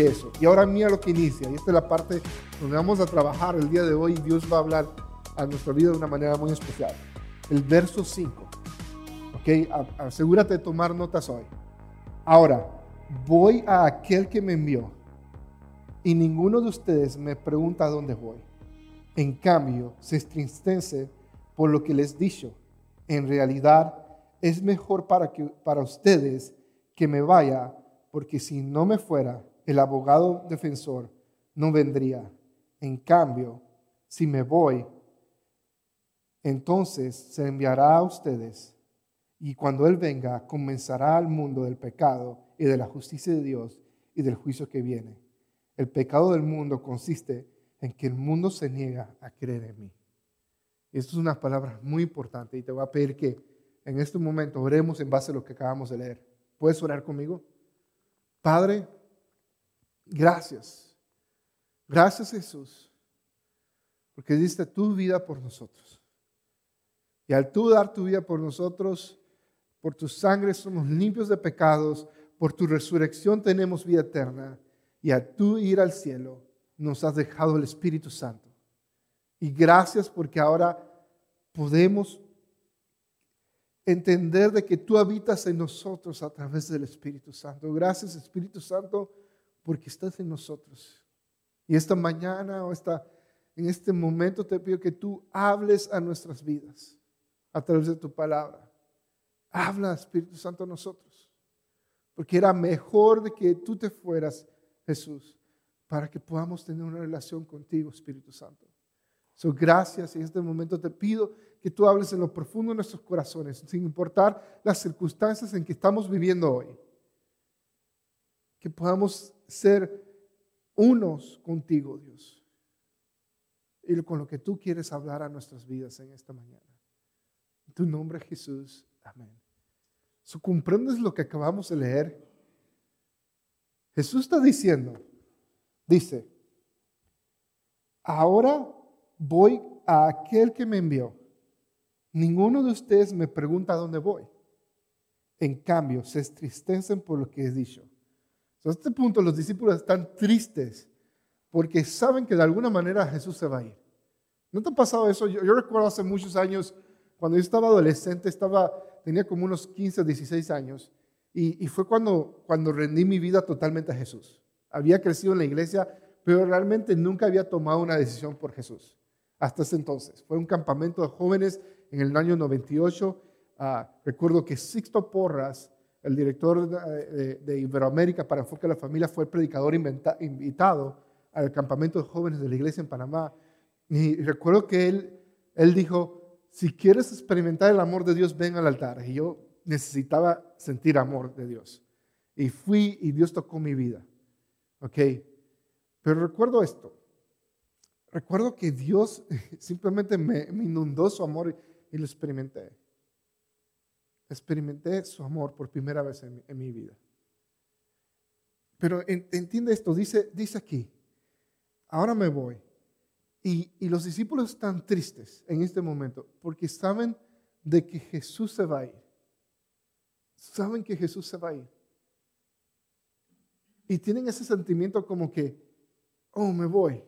eso. Y ahora mira lo que inicia. Y esta es la parte donde vamos a trabajar el día de hoy Dios va a hablar a nuestra vida de una manera muy especial. El verso 5. ¿Ok? Asegúrate de tomar notas hoy. Ahora, voy a aquel que me envió y ninguno de ustedes me pregunta dónde voy. En cambio, se estristece por lo que les dicho. En realidad, es mejor para ustedes que me vaya, porque si no me fuera, el abogado defensor no vendría. En cambio, si me voy, entonces se enviará a ustedes y cuando Él venga comenzará al mundo del pecado y de la justicia de Dios y del juicio que viene. El pecado del mundo consiste en que el mundo se niega a creer en mí. Y esto es una palabra muy importante y te voy a pedir que en este momento oremos en base a lo que acabamos de leer. ¿Puedes orar conmigo? Padre, gracias. Gracias Jesús, porque diste tu vida por nosotros. Y al tú dar tu vida por nosotros, por tu sangre somos limpios de pecados, por tu resurrección tenemos vida eterna. Y al tú ir al cielo, nos has dejado el Espíritu Santo. Y gracias porque ahora podemos entender de que tú habitas en nosotros a través del Espíritu Santo. Gracias Espíritu Santo porque estás en nosotros. Y esta mañana o esta, en este momento te pido que tú hables a nuestras vidas a través de tu palabra. Habla Espíritu Santo a nosotros. Porque era mejor de que tú te fueras, Jesús, para que podamos tener una relación contigo, Espíritu Santo. So, gracias. En este momento te pido que tú hables en lo profundo de nuestros corazones, sin importar las circunstancias en que estamos viviendo hoy. Que podamos ser unos contigo, Dios. Y con lo que tú quieres hablar a nuestras vidas en esta mañana. En tu nombre, Jesús. Amén. So, ¿Comprendes lo que acabamos de leer? Jesús está diciendo, dice, ahora voy a aquel que me envió. Ninguno de ustedes me pregunta dónde voy. En cambio, se estristecen por lo que he dicho. A este punto los discípulos están tristes porque saben que de alguna manera Jesús se va a ir. ¿No te ha pasado eso? Yo, yo recuerdo hace muchos años, cuando yo estaba adolescente, estaba tenía como unos 15 16 años y, fue cuando, cuando rendí mi vida totalmente a Jesús. Había crecido en la iglesia, pero realmente nunca había tomado una decisión por Jesús hasta ese entonces. Fue un campamento de jóvenes en el año 98. Ah, recuerdo que Sixto Porras, el director de, Iberoamérica para Enfoque a la Familia, fue el predicador invitado al campamento de jóvenes de la iglesia en Panamá. Y recuerdo que él, él dijo, si quieres experimentar el amor de Dios, ven al altar. Y yo necesitaba sentir amor de Dios. Y fui y Dios tocó mi vida. ¿Ok? Pero recuerdo esto. Recuerdo que Dios simplemente me, inundó su amor y lo experimenté. Experimenté su amor por primera vez en, mi vida. Pero entiende esto, dice, dice aquí, ahora me voy y, los discípulos están tristes en este momento porque saben de que Jesús se va a ir. Saben que Jesús se va a ir. Y tienen ese sentimiento como que, oh, me voy.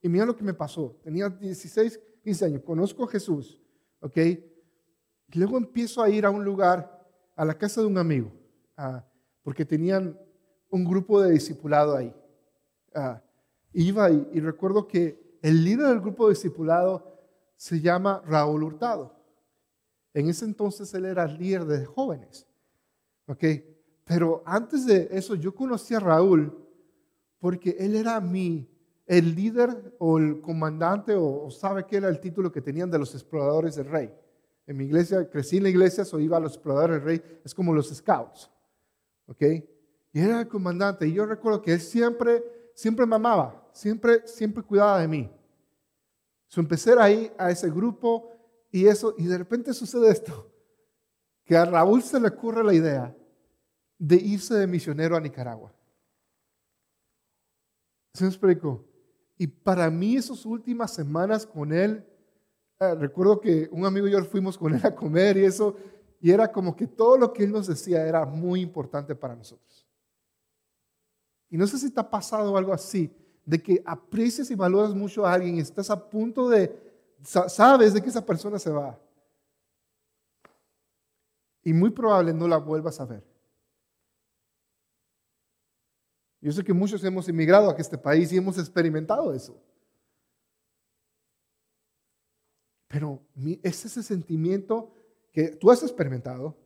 Y mira lo que me pasó. Tenía 16, 15 años. Conozco a Jesús. ¿Ok? Y luego empiezo a ir a un lugar, a la casa de un amigo, ah, porque tenían un grupo de discipulado ahí. Ah, iba ahí y recuerdo que el líder del grupo discipulado se llama Raúl Hurtado. En ese entonces él era líder de jóvenes. ¿Ok? Pero antes de eso yo conocí a Raúl porque él era mi, el líder o el comandante o, sabe qué era el título que tenían de los exploradores del rey. En mi iglesia, crecí en la iglesia, so iba a los exploradores del rey, es como los scouts. ¿Ok? Y era el comandante. Y yo recuerdo que él siempre, siempre me amaba siempre, siempre cuidaba de mí. So, empecé ahí a ese grupo y eso, y de repente sucede esto, que a Raúl se le ocurre la idea de irse de misionero a Nicaragua. ¿Se me explico? Y para mí esas últimas semanas con él, eh, recuerdo que un amigo y yo fuimos con él a comer y eso, y era como que todo lo que él nos decía era muy importante para nosotros. Y no sé si te ha pasado algo así, de que aprecias y valoras mucho a alguien y estás a punto de, sabes de que esa persona se va. Y muy probable no la vuelvas a ver. Yo sé que muchos hemos emigrado a este país y hemos experimentado eso. Pero es ese sentimiento que tú has experimentado,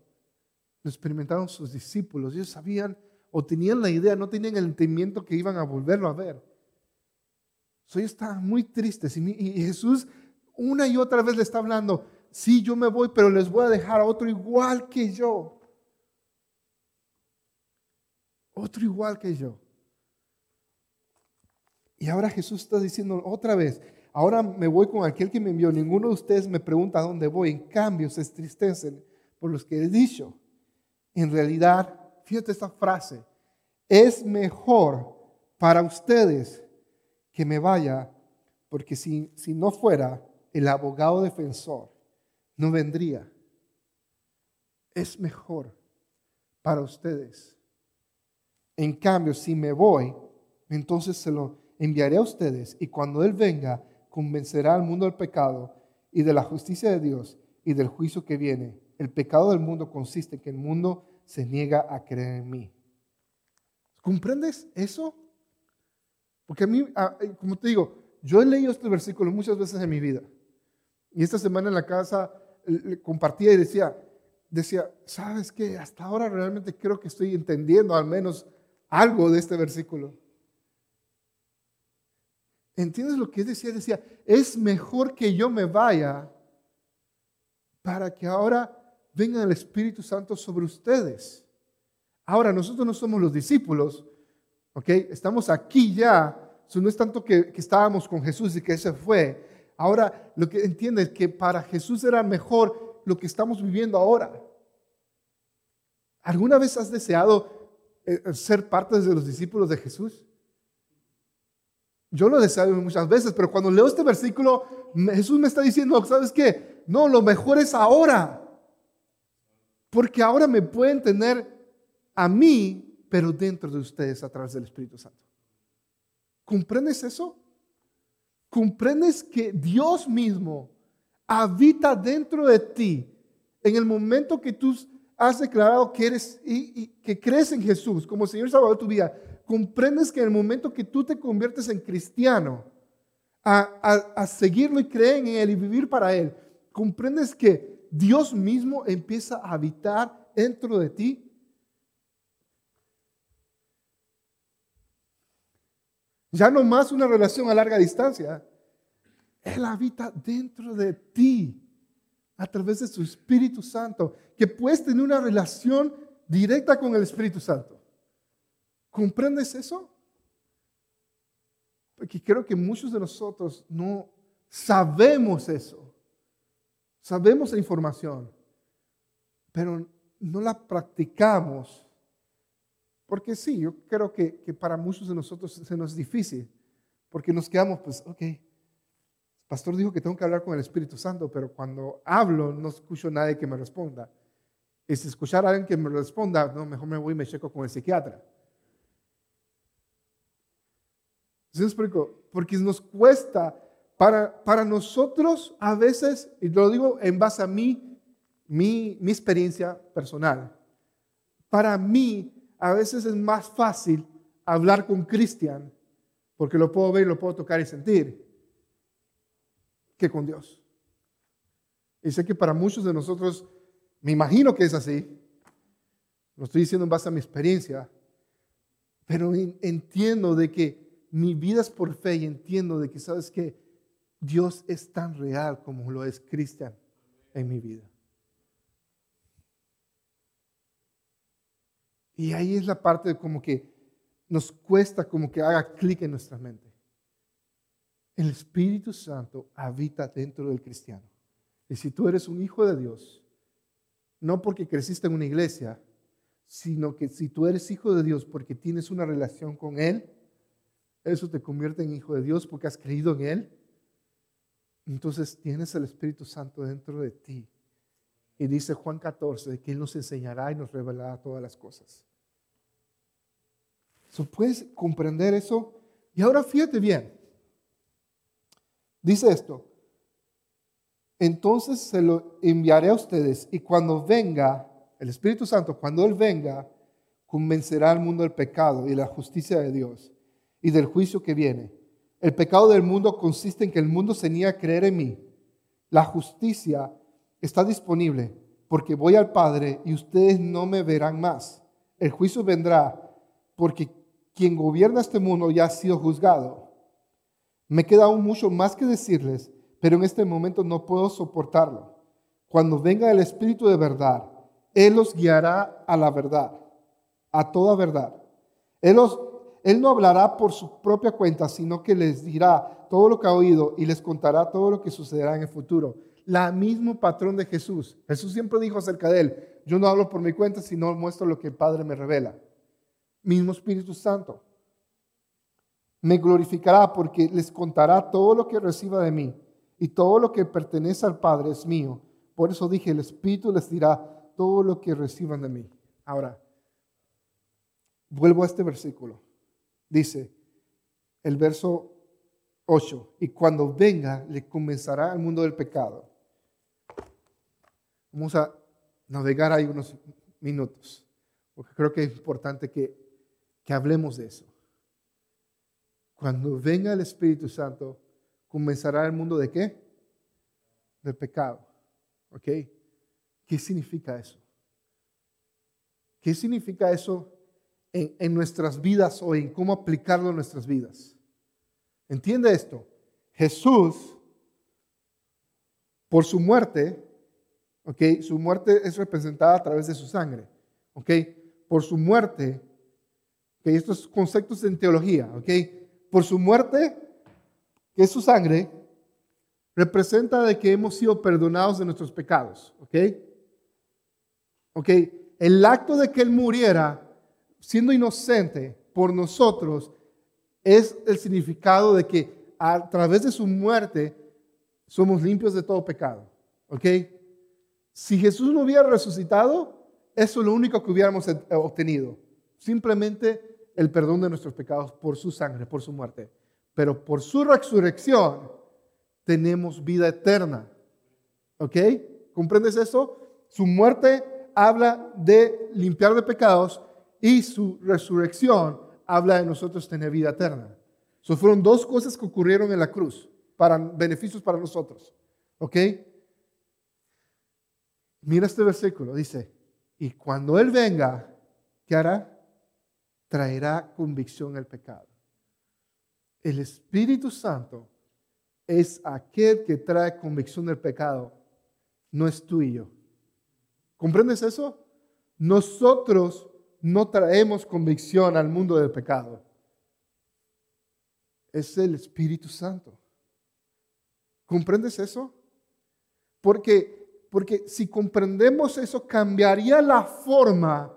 lo experimentaron sus discípulos. Ellos sabían o tenían la idea, no tenían el entendimiento que iban a volverlo a ver. Ellos estaban muy tristes y, y Jesús una y otra vez le está hablando, sí, yo me voy, pero les voy a dejar a otro igual que yo. Otro igual que yo. Y ahora Jesús está diciendo otra vez, ahora me voy con aquel que me envió. Ninguno de ustedes me pregunta a dónde voy. En cambio, se entristecen por los que he dicho. En realidad, fíjate esta frase, es mejor para ustedes que me vaya, porque si, si no fuera el abogado defensor, no vendría. Es mejor para ustedes. En cambio, si me voy, entonces se lo enviaré a ustedes y cuando Él venga, convencerá al mundo del pecado y de la justicia de Dios y del juicio que viene. El pecado del mundo consiste en que el mundo se niega a creer en mí. ¿Comprendes eso? Porque a mí, eh, como te digo, yo he leído este versículo muchas veces en mi vida. Y esta semana en la casa le compartía y decía, decía, ¿sabes qué? Hasta ahora realmente creo que estoy entendiendo al menos algo de este versículo. ¿Entiendes lo que decía? Decía, es mejor que yo me vaya para que ahora venga el Espíritu Santo sobre ustedes. Ahora, nosotros no somos los discípulos, ¿ok? Estamos aquí ya. No es tanto que, estábamos con Jesús y que ese fue. Ahora, lo que entiende es que para Jesús era mejor lo que estamos viviendo ahora. ¿Alguna vez has deseado eh, ser parte de los discípulos de Jesús? Yo lo deseo muchas veces, pero cuando leo este versículo, Jesús me está diciendo, ¿sabes qué? No, lo mejor es ahora. Porque ahora me pueden tener a mí, pero dentro de ustedes a través del Espíritu Santo. ¿Comprendes eso? ¿Comprendes que Dios mismo habita dentro de ti en el momento que tú has declarado que eres y, que crees en Jesús como Señor Salvador de tu vida? Comprendes que en el momento que tú te conviertes en cristiano, a, seguirlo y creer en Él y vivir para Él, comprendes que Dios mismo empieza a habitar dentro de ti. Ya no más una relación a larga distancia. Él habita dentro de ti a través de su Espíritu Santo, que puedes tener una relación directa con el Espíritu Santo. ¿Comprendes eso? Porque creo que muchos de nosotros no sabemos eso. Sabemos la información, pero no la practicamos. Porque sí, yo creo que, para muchos de nosotros se nos es difícil, porque nos quedamos, pues, ok, el pastor dijo que tengo que hablar con el Espíritu Santo, pero cuando hablo no escucho a nadie que me responda. Y si escuchar a alguien que me responda, no, mejor me voy y me checo con el psiquiatra. ¿Sí explico? Porque nos cuesta, para, para nosotros a veces, y lo digo en base a mí, mi, mi experiencia personal, para mí a veces es más fácil hablar con Cristian, porque lo puedo ver, lo puedo tocar y sentir, que con Dios. Y sé que para muchos de nosotros, me imagino que es así, lo estoy diciendo en base a mi experiencia, pero entiendo de que mi vida es por fe y entiendo de que, ¿sabes que Dios es tan real como lo es Cristian en mi vida. Y ahí es la parte de como que nos cuesta como que haga clic en nuestra mente. El Espíritu Santo habita dentro del cristiano. Y si tú eres un hijo de Dios, no porque creciste en una iglesia, sino que si tú eres hijo de Dios porque tienes una relación con Él, eso te convierte en hijo de Dios porque has creído en Él. Entonces tienes el Espíritu Santo dentro de ti. Y dice Juan 14 que Él nos enseñará y nos revelará todas las cosas. ¿Puedes comprender eso? Y ahora fíjate bien. Dice esto. Entonces se lo enviaré a ustedes y cuando venga el Espíritu Santo, cuando Él venga, convencerá al mundo del pecado y la justicia de Dios y del juicio que viene. El pecado del mundo consiste en que el mundo se niega a creer en mí. La justicia está disponible porque voy al Padre y ustedes no me verán más. El juicio vendrá porque quien gobierna este mundo ya ha sido juzgado. Me queda aún mucho más que decirles, pero en este momento no puedo soportarlo. Cuando venga el Espíritu de verdad, Él los guiará a la verdad, a toda verdad. Él, él no hablará por su propia cuenta, sino que les dirá todo lo que ha oído y les contará todo lo que sucederá en el futuro. La mismo patrón de Jesús. Jesús siempre dijo acerca de él, yo no hablo por mi cuenta, sino muestro lo que el Padre me revela mismo Espíritu Santo. Me glorificará porque les contará todo lo que reciba de mí y todo lo que pertenece al Padre es mío. Por eso dije, el Espíritu les dirá todo lo que reciban de mí. Ahora, vuelvo a este versículo. Dice el verso 8, y cuando venga le comenzará el mundo del pecado. Vamos a navegar ahí unos minutos, porque creo que es importante que que hablemos de eso. Cuando venga el Espíritu Santo, comenzará el mundo de qué? Del pecado. ¿Ok? ¿Qué significa eso? ¿Qué significa eso en, nuestras vidas o en cómo aplicarlo en nuestras vidas? Entiende esto. Jesús, por su muerte, ¿ok? Su muerte es representada a través de su sangre. ¿Ok? Por su muerte, estos conceptos en teología, ¿ok? Por su muerte, que es su sangre, representa de que hemos sido perdonados de nuestros pecados. ¿Ok? El acto de que Él muriera, siendo inocente por nosotros, es el significado de que a través de su muerte somos limpios de todo pecado, ¿ok? Si Jesús no hubiera resucitado, eso es lo único que hubiéramos obtenido. Simplemente el perdón de nuestros pecados por su sangre, por su muerte. Pero por su resurrección tenemos vida eterna. ¿Ok? ¿Comprendes eso? Su muerte habla de limpiar de pecados y su resurrección habla de nosotros tener vida eterna. So, fueron dos cosas que ocurrieron en la cruz para beneficios para nosotros. ¿Ok? Mira este versículo, dice, y cuando Él venga, ¿qué hará? traerá convicción al pecado. El Espíritu Santo es aquel que trae convicción del pecado, no es tú y yo. ¿Comprendes eso? Nosotros no traemos convicción al mundo del pecado. Es el Espíritu Santo. ¿Comprendes eso? Porque, porque si comprendemos eso, cambiaría la forma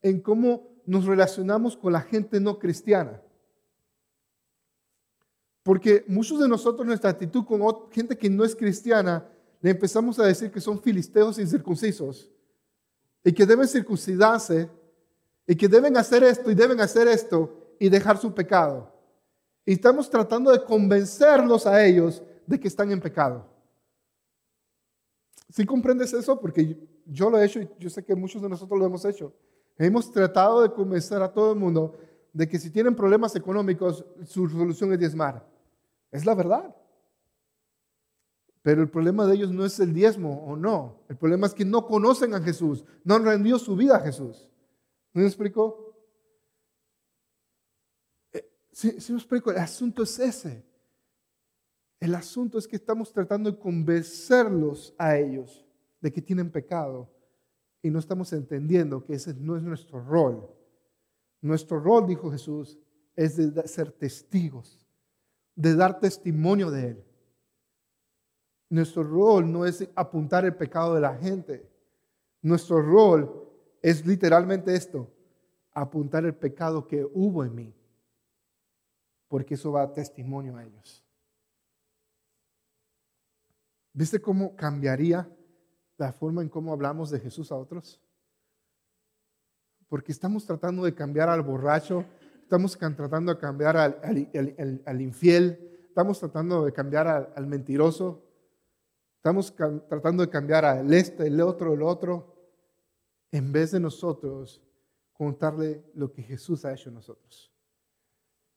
en cómo nos relacionamos con la gente no cristiana. Porque muchos de nosotros, nuestra actitud con gente que no es cristiana, le empezamos a decir que son filisteos incircuncisos y que deben circuncidarse y que deben hacer esto y deben hacer esto y dejar su pecado. Y estamos tratando de convencerlos a ellos de que están en pecado. ¿Sí comprendes eso? Porque yo lo he hecho y yo sé que muchos de nosotros lo hemos hecho. Hemos tratado de convencer a todo el mundo de que si tienen problemas económicos, su solución es diezmar. Es la verdad. Pero el problema de ellos no es el diezmo o no. El problema es que no conocen a Jesús, no han rendido su vida a Jesús. ¿Me explico? Eh, ¿Sí, me explico? El asunto es ese. El asunto es que estamos tratando de convencerlos a ellos de que tienen pecado y no estamos entendiendo que ese no es nuestro rol. Nuestro rol, dijo Jesús, es de ser testigos, de dar testimonio de Él. Nuestro rol no es apuntar el pecado de la gente. Nuestro rol es literalmente esto, apuntar el pecado que hubo en mí, porque eso va a testimonio a ellos. ¿Viste cómo cambiaría la forma en cómo hablamos de Jesús a otros? Porque estamos tratando de cambiar al borracho, estamos tratando de cambiar al, infiel, estamos tratando de cambiar al, mentiroso, estamos tratando de cambiar al este, el otro, el otro, en vez de nosotros contarle lo que Jesús ha hecho en nosotros.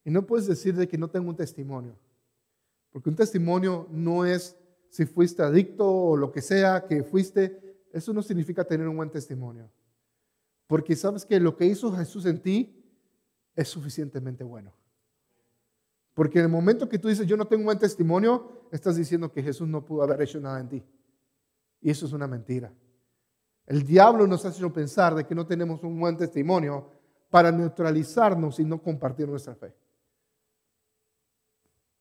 Y no puedes decir de que no tengo un testimonio, porque un testimonio no es si fuiste adicto o lo que sea que fuiste, eso no significa tener un buen testimonio. Porque sabes que lo que hizo Jesús en ti es suficientemente bueno. Porque en el momento que tú dices, yo no tengo un buen testimonio, estás diciendo que Jesús no pudo haber hecho nada en ti. Y eso es una mentira. El diablo nos ha hecho pensar de que no tenemos un buen testimonio para neutralizarnos y no compartir nuestra fe.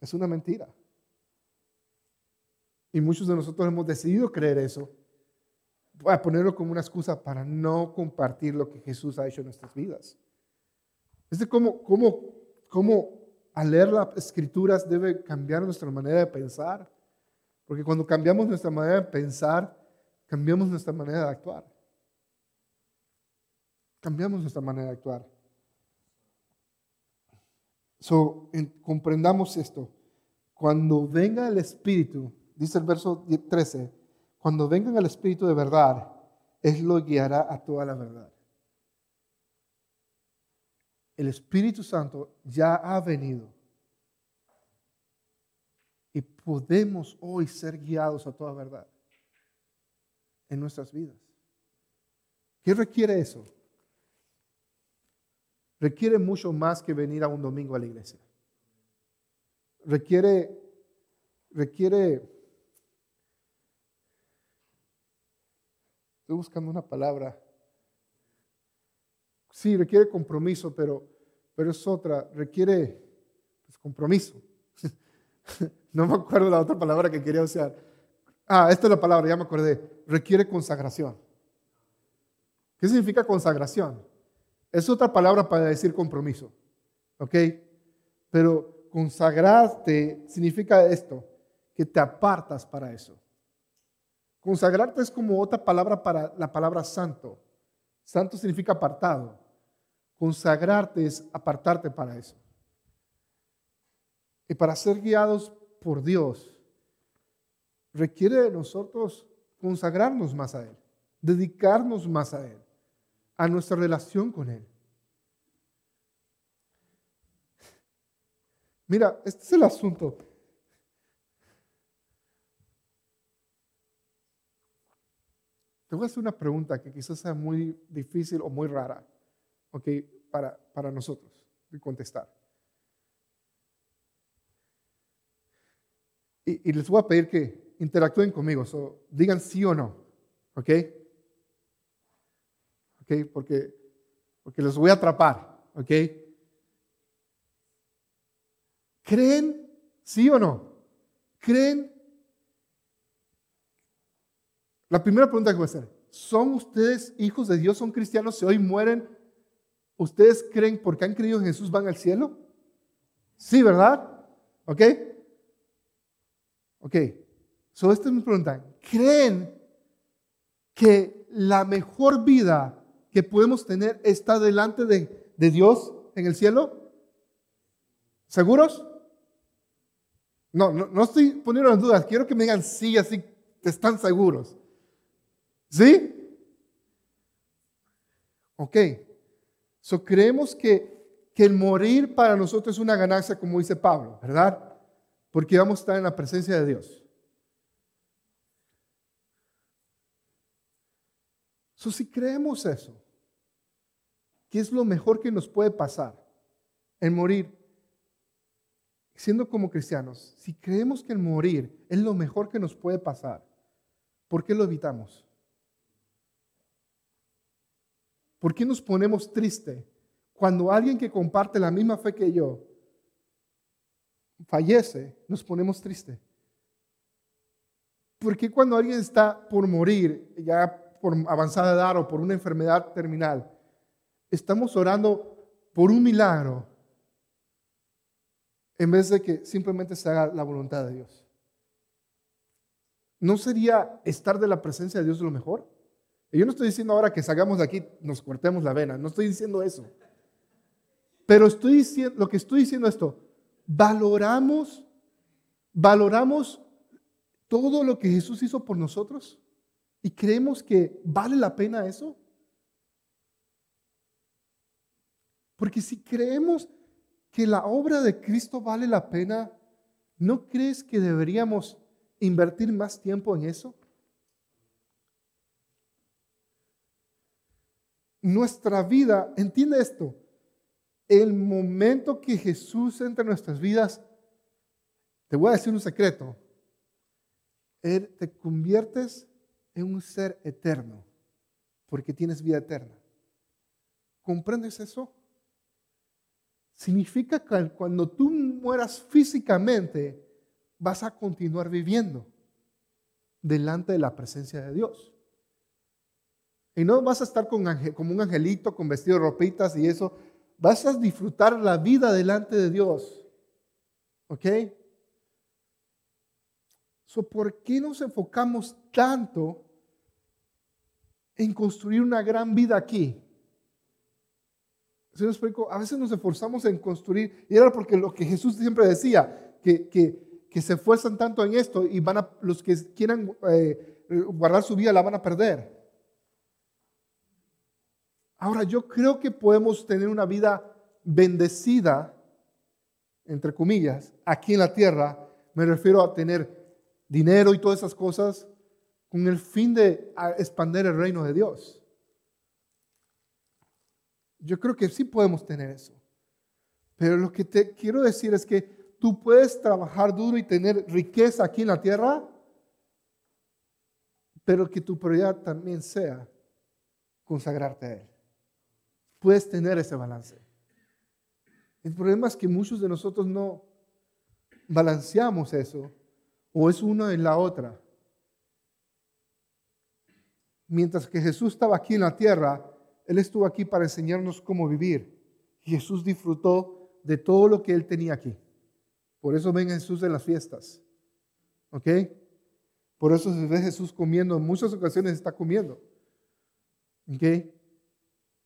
Es una mentira. Y muchos de nosotros hemos decidido creer eso. Voy a ponerlo como una excusa para no compartir lo que Jesús ha hecho en nuestras vidas. Es de cómo, cómo, cómo al leer las escrituras debe cambiar nuestra manera de pensar. Porque cuando cambiamos nuestra manera de pensar, cambiamos nuestra manera de actuar. Cambiamos nuestra manera de actuar. So, comprendamos esto. Cuando venga el Espíritu, dice el verso 13, cuando venga el Espíritu de verdad, Él lo guiará a toda la verdad el Espíritu Santo ya ha venido. Y podemos hoy ser guiados a toda verdad en nuestras vidas. ¿Qué requiere eso? Requiere mucho más que venir a un domingo a la iglesia. Requiere, requiere, estoy buscando una palabra sí, requiere compromiso, pero, pero es otra, requiere pues, compromiso. no me acuerdo la otra palabra que quería usar. Ah, esta es la palabra, ya me acordé. Requiere consagración. ¿Qué significa consagración? Es otra palabra para decir compromiso. ¿Ok? Pero consagrarte significa esto, que te apartas para eso. Consagrarte es como otra palabra para la palabra santo. Santo significa apartado. Consagrarte es apartarte para eso. Y para ser guiados por Dios, requiere de nosotros consagrarnos más a Él, dedicarnos más a Él, a nuestra relación con Él. Mira, este es el asunto. Te voy a hacer una pregunta que quizás sea muy difícil o muy rara. ¿ok? Para, para nosotros de contestar. Y, les voy a pedir que interactúen conmigo, so, digan sí o no, ¿ok? ¿Ok? Porque, porque los voy a atrapar, ¿ok? ¿Creen sí o no? ¿Creen? La primera pregunta que voy a hacer, ¿son ustedes hijos de Dios, son cristianos, si hoy mueren ¿Ustedes creen porque han creído en Jesús van al cielo? Sí, ¿verdad? ¿Ok? Ok. So, esta es mi pregunta. ¿Creen que la mejor vida que podemos tener está delante de, de Dios en el cielo? ¿Seguros? No, no, no estoy poniendo en dudas. Quiero que me digan sí, así están seguros. ¿Sí? Ok. So, creemos que, que el morir para nosotros es una ganancia, como dice Pablo, ¿verdad? Porque vamos a estar en la presencia de Dios. So, si creemos eso, ¿qué es lo mejor que nos puede pasar? El morir. Siendo como cristianos, si creemos que el morir es lo mejor que nos puede pasar, ¿por qué lo evitamos? ¿Por qué nos ponemos tristes cuando alguien que comparte la misma fe que yo fallece? Nos ponemos tristes. ¿Por qué cuando alguien está por morir, ya por avanzada edad o por una enfermedad terminal, estamos orando por un milagro en vez de que simplemente se haga la voluntad de Dios? ¿No sería estar de la presencia de Dios lo mejor? Yo no estoy diciendo ahora que salgamos de aquí, nos cortemos la vena, no estoy diciendo eso. Pero estoy diciendo, lo que estoy diciendo esto, valoramos, valoramos todo lo que Jesús hizo por nosotros y creemos que vale la pena eso. Porque si creemos que la obra de Cristo vale la pena, ¿no crees que deberíamos invertir más tiempo en eso? Nuestra vida, entiende esto, el momento que Jesús entra en nuestras vidas, te voy a decir un secreto, te conviertes un ser eterno, porque tienes vida eterna. ¿Comprendes eso? Significa que cuando tú mueras físicamente, vas a continuar viviendo delante de la presencia de Dios. Y no vas a estar con como un angelito con vestido de ropitas y eso. Vas a disfrutar la vida delante de Dios. ¿Ok? So, ¿Por qué nos enfocamos tanto en construir una gran vida aquí? ¿Se explico? A veces nos esforzamos en construir, y era porque lo que Jesús siempre decía, que, que, que se esfuerzan tanto en esto y van a, los que quieran eh, guardar su vida la van a perder. Ahora, yo creo que podemos tener una vida bendecida, entre comillas, aquí en la tierra. Me refiero a tener dinero y todas esas cosas con el fin de expandir el reino de Dios. Yo creo que sí podemos tener eso. Pero lo que te quiero decir es que tú puedes trabajar duro y tener riqueza aquí en la tierra, pero que tu prioridad también sea consagrarte a Él. Puedes tener ese balance. El problema es que muchos de nosotros no balanceamos eso o es una en la otra. Mientras que Jesús estaba aquí en la tierra, Él estuvo aquí para enseñarnos cómo vivir. Jesús disfrutó de todo lo que Él tenía aquí. Por eso ven a Jesús en las fiestas. ¿Ok? Por eso se ve Jesús comiendo. En muchas ocasiones está comiendo. ¿Ok?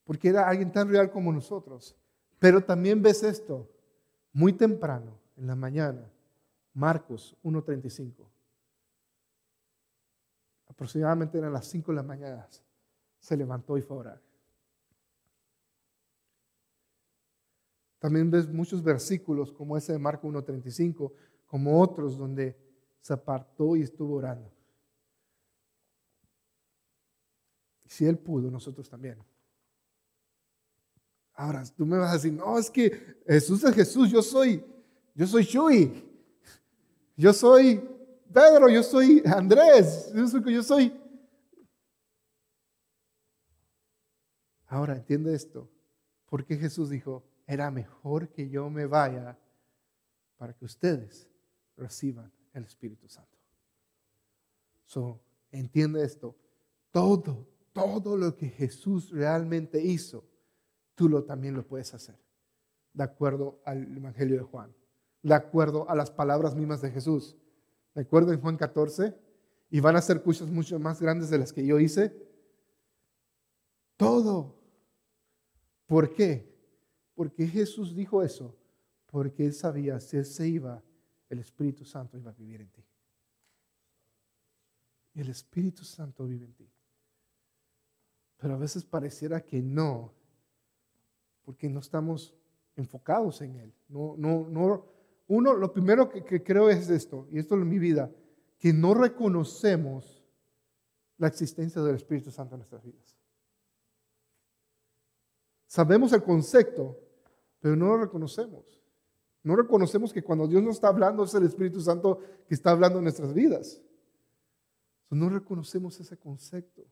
Porque era alguien tan real como nosotros. Pero también ves esto muy temprano, en la mañana. Marcos 1.35. Aproximadamente eran las 5 de la mañana. Se levantó y fue a orar. También ves muchos versículos como ese de Marcos 1.35, como otros donde se apartó y estuvo orando. Si Él pudo, nosotros también. Ahora, tú me vas a decir, no, es que Jesús es Jesús, yo soy, yo soy Shui. Yo soy Pedro, yo soy Andrés, yo soy. Ahora entiende esto. ¿Por qué Jesús dijo, era mejor que yo me vaya para que ustedes reciban el Espíritu Santo? So, entiende esto. Todo, todo lo que Jesús realmente hizo, tú lo también lo puedes hacer, de acuerdo al Evangelio de Juan de acuerdo a las palabras mismas de Jesús. ¿De acuerdo en Juan 14? Y van a ser cosas mucho más grandes de las que yo hice. Todo. ¿Por qué? Porque Jesús dijo eso. Porque él sabía, si él se iba, el Espíritu Santo iba a vivir en ti. Y el Espíritu Santo vive en ti. Pero a veces pareciera que no, porque no estamos enfocados en Él. No, no, no, uno, lo primero que, creo es esto, y esto es mi vida, que no reconocemos la existencia del Espíritu Santo en nuestras vidas. Sabemos el concepto, pero no lo reconocemos. No reconocemos que cuando Dios nos está hablando es el Espíritu Santo que está hablando en nuestras vidas. no reconocemos ese concepto.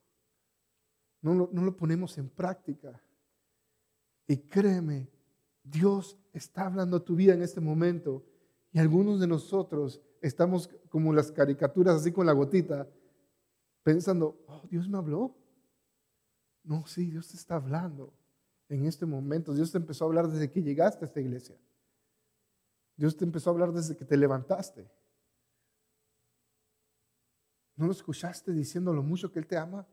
No, no lo ponemos en práctica. Y créeme, Dios está hablando a tu vida en este momento y algunos de nosotros estamos como las caricaturas, así con la gotita, pensando, oh, Dios me habló. No, sí, Dios te está hablando en este momento. Dios te empezó a hablar desde que llegaste a esta iglesia. Dios te empezó a hablar desde que te levantaste. ¿No lo escuchaste diciendo lo mucho que Él te ama?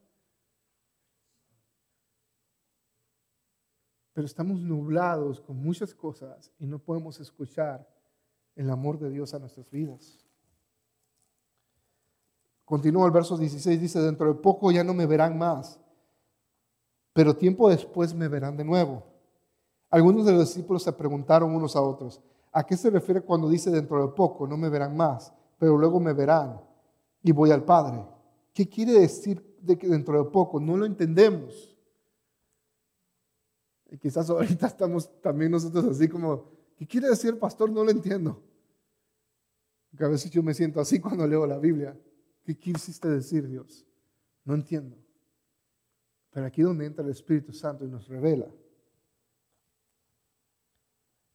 Pero estamos nublados con muchas cosas y no podemos escuchar el amor de Dios a nuestras vidas. Continúa el verso 16, dice, dentro de poco ya no me verán más, pero tiempo después me verán de nuevo. Algunos de los discípulos se preguntaron unos a otros, ¿a qué se refiere cuando dice dentro de poco no me verán más, pero luego me verán y voy al Padre? ¿Qué quiere decir de que dentro de poco? No lo entendemos. Y quizás ahorita estamos también nosotros así como, ¿qué quiere decir el pastor? No lo entiendo. Porque a veces yo me siento así cuando leo la Biblia. ¿Qué quisiste decir, Dios? No entiendo. Pero aquí donde entra el Espíritu Santo y nos revela.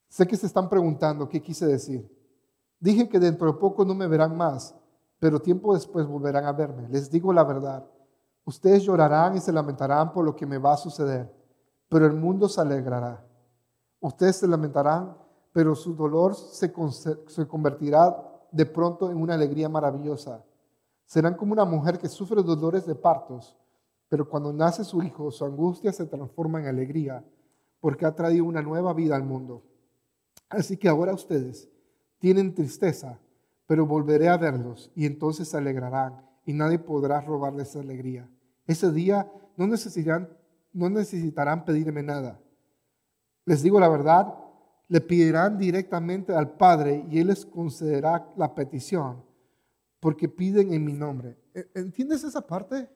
Sé que se están preguntando qué quise decir. Dije que dentro de poco no me verán más, pero tiempo después volverán a verme. Les digo la verdad. Ustedes llorarán y se lamentarán por lo que me va a suceder pero el mundo se alegrará. Ustedes se lamentarán, pero su dolor se, se convertirá de pronto en una alegría maravillosa. Serán como una mujer que sufre dolores de partos, pero cuando nace su hijo, su angustia se transforma en alegría, porque ha traído una nueva vida al mundo. Así que ahora ustedes tienen tristeza, pero volveré a verlos y entonces se alegrarán y nadie podrá robarles esa alegría. Ese día no necesitarán no necesitarán pedirme nada. Les digo la verdad, le pedirán directamente al Padre y Él les concederá la petición, porque piden en mi nombre. ¿E-, ¿Entiendes esa parte?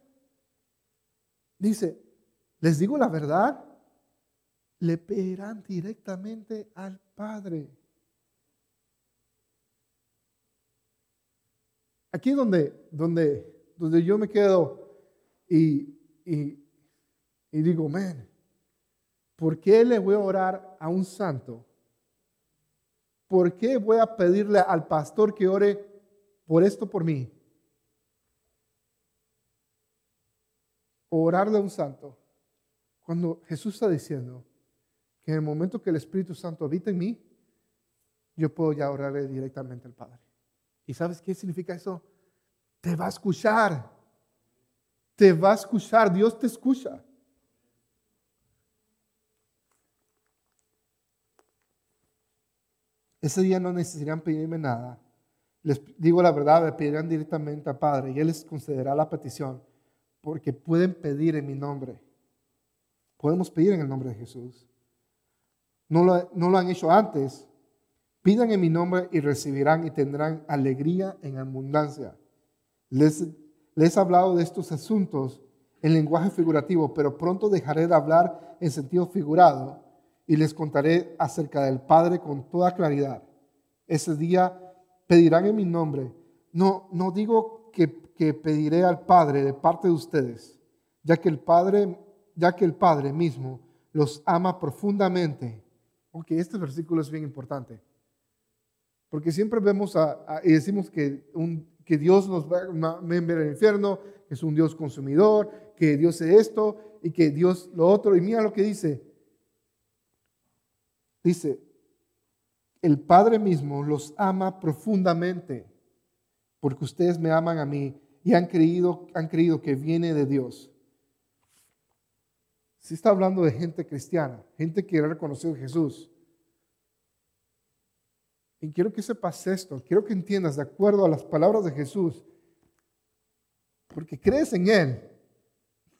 Dice, les digo la verdad, le pedirán directamente al Padre. Aquí donde, donde, donde yo me quedo y, y y digo, man, ¿por qué le voy a orar a un santo? ¿Por qué voy a pedirle al pastor que ore por esto por mí? orarle a un santo. Cuando Jesús está diciendo que en el momento que el Espíritu Santo habita en mí, yo puedo ya orarle directamente al Padre. ¿Y sabes qué significa eso? Te va a escuchar. Te va a escuchar. Dios te escucha. Ese día no necesitarán pedirme nada. Les digo la verdad, le pedirán directamente al Padre y Él les concederá la petición, porque pueden pedir en mi nombre. Podemos pedir en el nombre de Jesús. No lo, han hecho antes. Pidan en mi nombre y recibirán y tendrán alegría en abundancia. Les, les he hablado de estos asuntos en lenguaje figurativo, pero pronto dejaré de hablar en sentido figurado y les contaré acerca del Padre con toda claridad. Ese día pedirán en mi nombre. No, no digo que, que pediré al Padre de parte de ustedes, ya que el Padre, ya que el Padre mismo los ama profundamente. Ok, este versículo es bien importante. Porque siempre vemos y decimos que, un, que Dios nos va a enviar al infierno, que es un Dios consumidor, que Dios es esto y que Dios lo otro. Y mira lo que dice, Dice, el Padre mismo los ama profundamente porque ustedes me aman a mí y han creído, han creído que viene de Dios. Si está hablando de gente cristiana, gente que ha reconocido a Jesús. Y quiero que sepas esto, quiero que entiendas de acuerdo a las palabras de Jesús, porque crees en Él,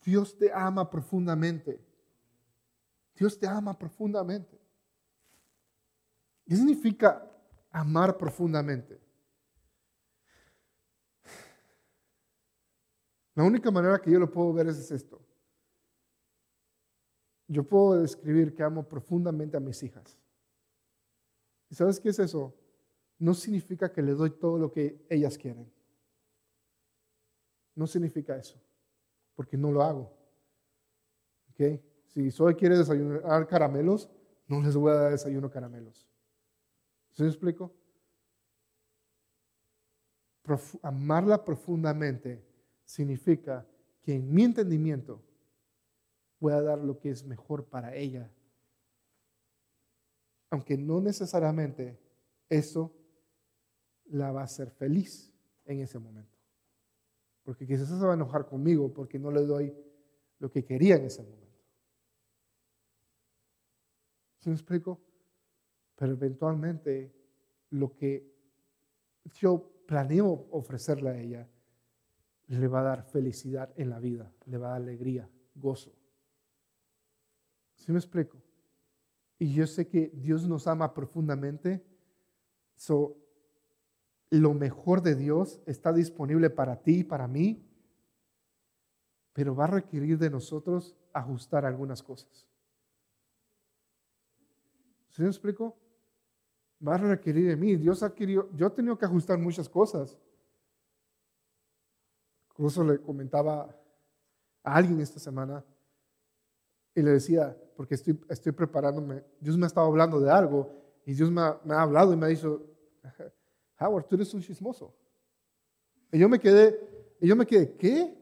Dios te ama profundamente. Dios te ama profundamente. ¿Qué significa amar profundamente? La única manera que yo lo puedo ver es esto. Yo puedo describir que amo profundamente a mis hijas. ¿Y sabes qué es eso? No significa que le doy todo lo que ellas quieren. No significa eso, porque no lo hago. ¿Okay? Si solo quiere desayunar caramelos, no les voy a dar desayuno caramelos. ¿Se me explico? amarla profundamente significa que en mi entendimiento voy a dar lo que es mejor para ella. Aunque no necesariamente eso la va a hacer feliz en ese momento. Porque quizás se va a enojar conmigo porque no le doy lo que quería en ese momento. ¿Sí me explico? Pero eventualmente lo que yo planeo ofrecerle a ella le va a dar felicidad en la vida, le va a dar alegría, gozo. ¿Sí me explico? Y yo sé que Dios nos ama profundamente. So, lo mejor de Dios está disponible para ti y para mí, pero va a requerir de nosotros ajustar algunas cosas. ¿Sí me explico? Va a requerir de mí. Dios ha querido, yo he tenido que ajustar muchas cosas. Incluso le comentaba a alguien esta semana y le decía, porque estoy, preparándome, Dios me ha estado hablando de algo y Dios me ha, me ha hablado y me ha dicho, Howard, tú eres un chismoso. Y yo me quedé, y yo me quedé, ¿qué?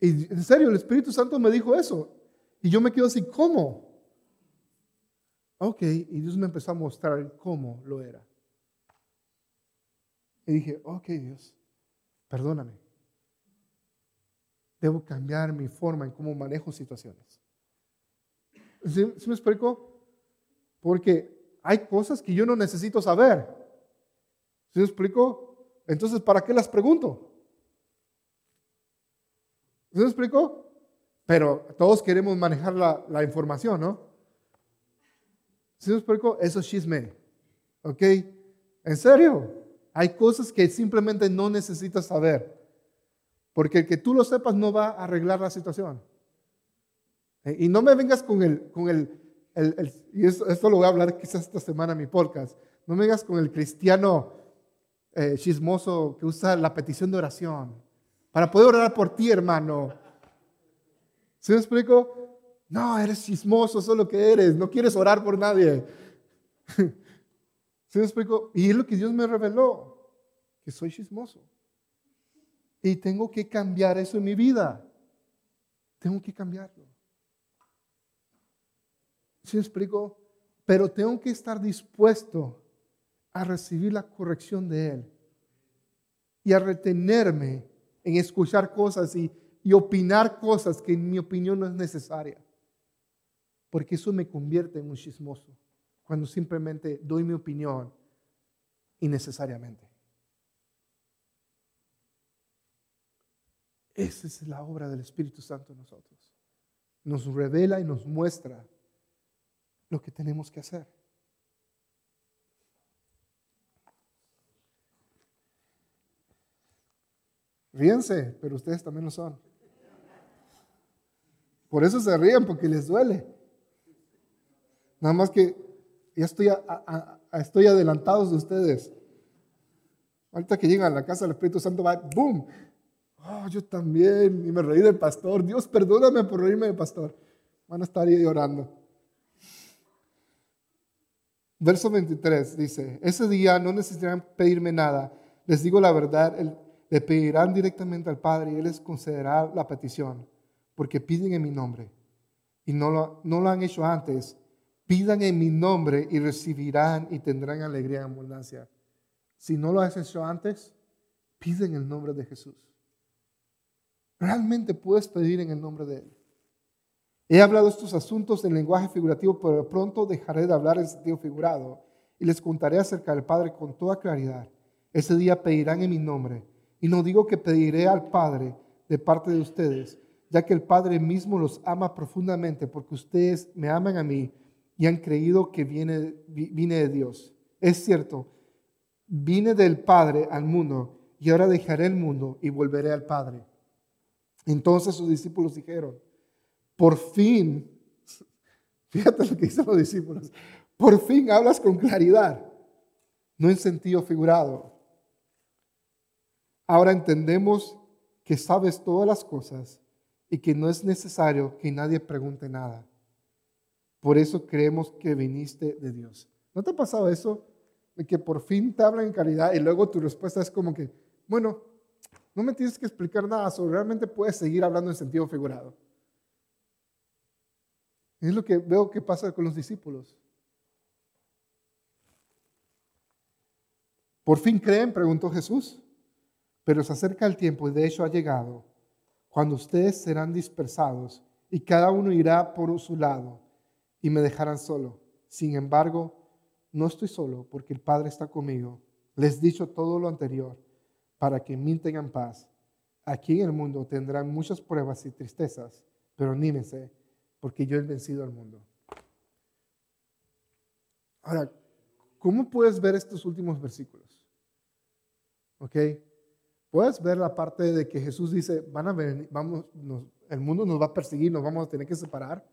Y en serio, el Espíritu Santo me dijo eso. Y yo me quedo así, ¿cómo? Ok, y Dios me empezó a mostrar cómo lo era. Y dije, ok Dios, perdóname. Debo cambiar mi forma en cómo manejo situaciones. ¿Sí, me explico? Porque hay cosas que yo no necesito saber. ¿Sí me explico? Entonces, ¿para qué las pregunto? ¿Sí me explico? Pero todos queremos manejar la, la información, ¿no? ¿Sí me explico? Eso es chisme. ¿Ok? ¿En serio? Hay cosas que simplemente no necesitas saber. Porque el que tú lo sepas no va a arreglar la situación. Eh, y no me vengas con el, con el, y esto, lo voy a hablar quizás esta semana en mi podcast, no me vengas con el cristiano eh, chismoso que usa la petición de oración para poder orar por ti, hermano. ¿Sí me explico? No, eres chismoso, eso es lo que eres, no quieres orar por nadie. ¿Sí me explico? Y es lo que Dios me reveló, que soy chismoso. Y tengo que cambiar eso en mi vida. Tengo que cambiarlo. ¿Sí me explico? Pero tengo que estar dispuesto a recibir la corrección de Él y a retenerme en escuchar cosas y, y opinar cosas que en mi opinión no es necesaria. Porque eso me convierte en un chismoso cuando simplemente doy mi opinión innecesariamente. Esa es la obra del Espíritu Santo en nosotros. Nos revela y nos muestra lo que tenemos que hacer. Ríense, pero ustedes también lo son. Por eso se ríen, porque les duele. Nada más que ya estoy, estoy adelantados de ustedes. Ahorita que llegan a la casa, el Espíritu Santo va, ¡boom! Oh, yo también. Y me reí del pastor. Dios, perdóname por reírme del pastor. Van a estar ahí orando. Verso 23 dice, ese día no necesitarán pedirme nada. Les digo la verdad, le pedirán directamente al Padre y Él les concederá la petición, porque piden en mi nombre. Y no lo han hecho antes. Pidan en mi nombre y recibirán y tendrán alegría en abundancia. Si no lo has hecho antes, piden en el nombre de Jesús. Realmente puedes pedir en el nombre de Él. He hablado estos asuntos en lenguaje figurativo, pero pronto dejaré de hablar en sentido figurado y les contaré acerca del Padre con toda claridad. Ese día pedirán en mi nombre. Y no digo que pediré al Padre de parte de ustedes, ya que el Padre mismo los ama profundamente, porque ustedes me aman a mí y han creído que viene, vine de Dios. Es cierto, vine del Padre al mundo y ahora dejaré el mundo y volveré al Padre. Entonces sus discípulos dijeron, por fin, fíjate lo que dicen los discípulos, por fin hablas con claridad, no en sentido figurado. Ahora entendemos que sabes todas las cosas y que no es necesario que nadie pregunte nada. Por eso creemos que viniste de Dios. ¿No te ha pasado eso? De que por fin te hablan en claridad y luego tu respuesta es como que, bueno, no me tienes que explicar nada, solo realmente puedes seguir hablando en sentido figurado. Es lo que veo que pasa con los discípulos. ¿Por fin creen? preguntó Jesús. Pero se acerca el tiempo y de hecho ha llegado, cuando ustedes serán dispersados y cada uno irá por su lado y me dejarán solo. Sin embargo, no estoy solo porque el Padre está conmigo. Les he dicho todo lo anterior para que me tengan paz. Aquí en el mundo tendrán muchas pruebas y tristezas, pero anímense porque yo he vencido al mundo. Ahora, ¿cómo puedes ver estos últimos versículos? ¿Ok? Puedes ver la parte de que Jesús dice, van a venir, vamos, el mundo nos va a perseguir, nos vamos a tener que separar.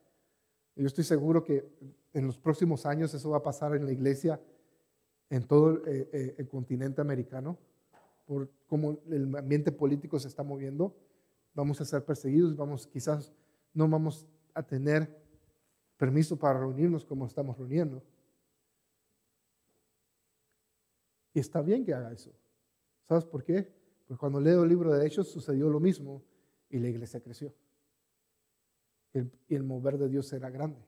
Yo estoy seguro que en los próximos años eso va a pasar en la iglesia, en todo el, eh, eh, el continente americano, por cómo el ambiente político se está moviendo. Vamos a ser perseguidos, vamos, quizás no vamos a tener permiso para reunirnos como estamos reuniendo. Y está bien que haga eso. ¿Sabes por qué? Porque cuando leo el libro de Hechos sucedió lo mismo y la iglesia creció. Y el mover de Dios era grande.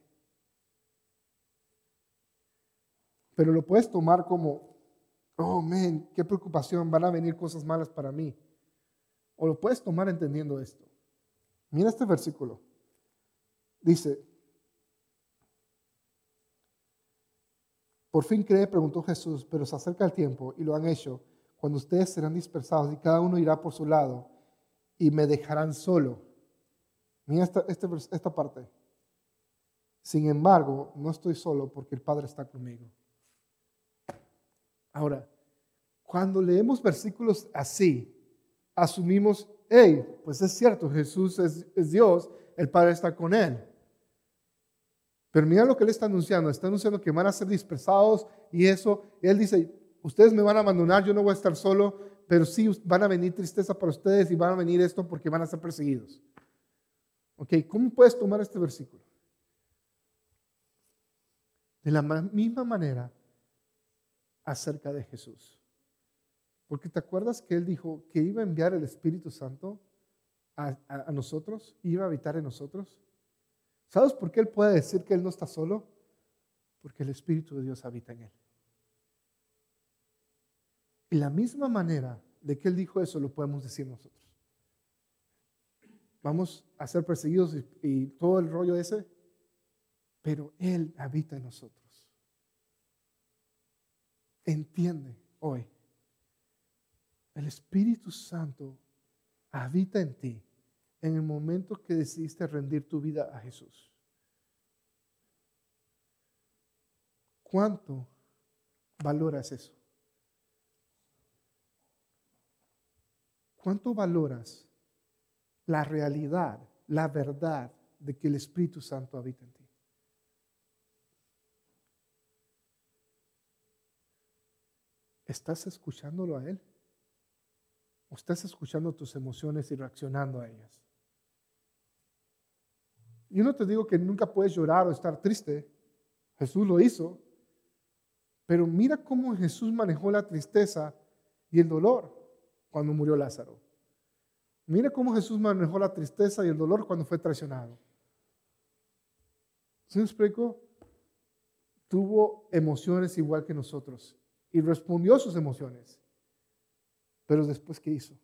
Pero lo puedes tomar como, oh, man, qué preocupación, van a venir cosas malas para mí. O lo puedes tomar entendiendo esto. Mira este versículo. Dice, por fin cree, preguntó Jesús, pero se acerca el tiempo y lo han hecho, cuando ustedes serán dispersados y cada uno irá por su lado y me dejarán solo. Mira esta, este esta parte. Sin embargo, no estoy solo porque el Padre está conmigo. Ahora, cuando leemos versículos así, asumimos, hey, pues es cierto, Jesús es, es Dios, el Padre está con él. Pero mira lo que él está anunciando. Está anunciando que van a ser dispersados y eso. él dice, ustedes me van a abandonar, yo no voy a estar solo, pero sí van a venir tristeza para ustedes y van a venir esto porque van a ser perseguidos. Ok, ¿cómo puedes tomar este versículo? De la misma manera acerca de Jesús. Porque te acuerdas que Él dijo que iba a enviar el Espíritu Santo a, a nosotros, iba a habitar en nosotros. ¿Sabes por qué Él puede decir que Él no está solo? Porque el Espíritu de Dios habita en Él. Y la misma manera de que Él dijo eso lo podemos decir nosotros. Vamos a ser perseguidos y, todo el rollo ese, pero Él habita en nosotros. Entiende hoy, el Espíritu Santo habita en ti en el momento que decidiste rendir tu vida a Jesús? ¿Cuánto valoras eso? ¿Cuánto valoras la realidad, la verdad de que el Espíritu Santo habita en ti? ¿Estás escuchándolo a Él? ¿O estás escuchando tus emociones y reaccionando a ellas? Yo no te digo que nunca puedes llorar o estar triste. Jesús lo hizo. Pero mira cómo Jesús manejó la tristeza y el dolor cuando murió Lázaro. Mira cómo Jesús manejó la tristeza y el dolor cuando fue traicionado. ¿Sí me explico? Tuvo emociones igual que nosotros y respondió a sus emociones. Pero después, ¿qué hizo?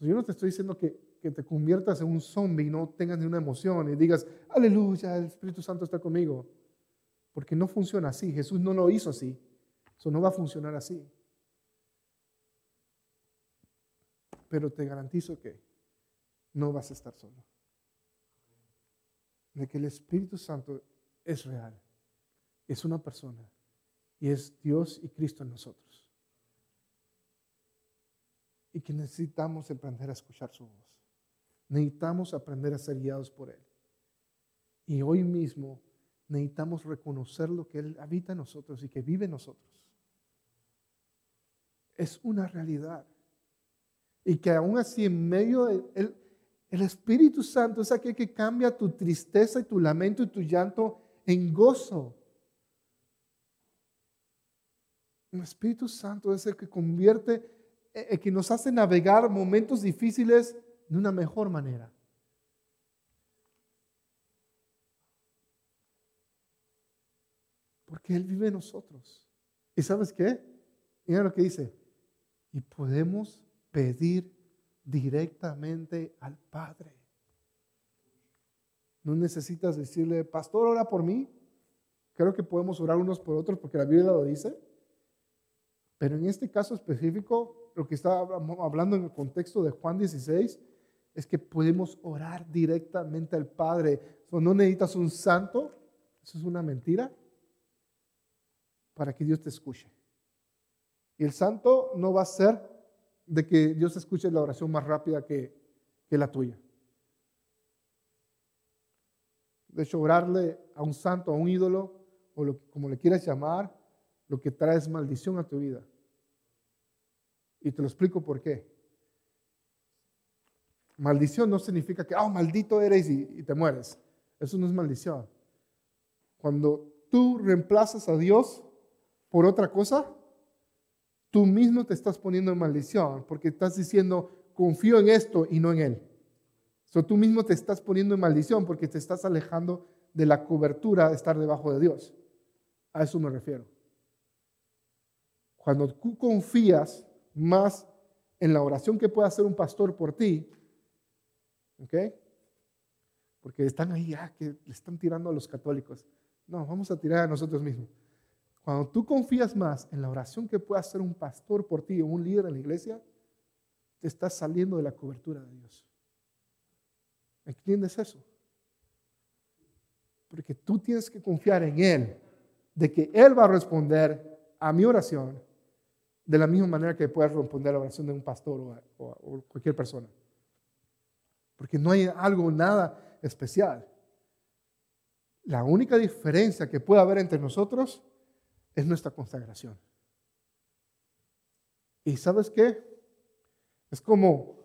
Yo no te estoy diciendo que que te conviertas en un zombie y no tengas ni una emoción y digas, aleluya, el Espíritu Santo está conmigo. Porque no funciona así. Jesús no lo hizo así. Eso no va a funcionar así. Pero te garantizo que no vas a estar solo. De que el Espíritu Santo es real. Es una persona. Y es Dios y Cristo en nosotros. Y que necesitamos aprender a escuchar su voz. Necesitamos aprender a ser guiados por Él. Y hoy mismo necesitamos reconocer lo que Él habita en nosotros y que vive en nosotros. Es una realidad. Y que aún así en medio del el Espíritu Santo es aquel que cambia tu tristeza y tu lamento y tu llanto en gozo. El Espíritu Santo es el que convierte, el que nos hace navegar momentos difíciles de una mejor manera. Porque Él vive en nosotros. ¿Y sabes qué? Mira lo que dice. Y podemos pedir directamente al Padre. No necesitas decirle, pastor, ora por mí. Creo que podemos orar unos por otros porque la Biblia lo dice. Pero en este caso específico, lo que está hablando en el contexto de Juan 16 es que podemos orar directamente al Padre. no necesitas un santo, eso es una mentira, para que Dios te escuche. Y el santo no va a ser de que Dios escuche la oración más rápida que, la tuya. De hecho, a un santo, a un ídolo, o lo, como le quieras llamar, lo que trae maldición a tu vida. Y te lo explico por qué. Maldición no significa que, oh, maldito eres y, y te mueres. Eso no es maldición. Cuando tú reemplazas a Dios por otra cosa, tú mismo te estás poniendo en maldición porque estás diciendo, confío en esto y no en Él. So, tú mismo te estás poniendo en maldición porque te estás alejando de la cobertura de estar debajo de Dios. A eso me refiero. Cuando tú confías más en la oración que puede hacer un pastor por ti, ¿ok? Porque están ahí, ah, que le están tirando a los católicos. No, vamos a tirar a nosotros mismos. Cuando tú confías más en la oración que puede hacer un pastor por ti o un líder en la iglesia, te estás saliendo de la cobertura de Dios. ¿Entiendes eso? Porque tú tienes que confiar en Él, de que Él va a responder a mi oración de la misma manera que puede responder a la oración de un pastor o, o cualquier persona. Porque no hay algo, nada especial. La única diferencia que puede haber entre nosotros es nuestra consagración. ¿Y sabes qué? Es como,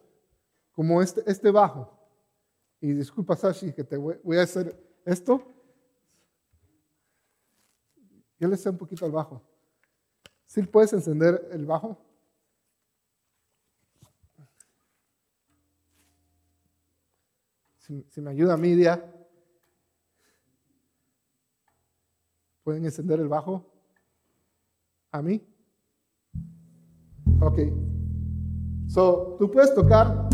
como este, este bajo. Y disculpa, Sashi, que te voy, a hacer esto. Yo le sé un poquito al bajo. ¿Sí puedes encender el bajo? Si, si me ayuda Midia, ¿pueden encender el bajo? ¿A mí? Ok. So, tú puedes tocar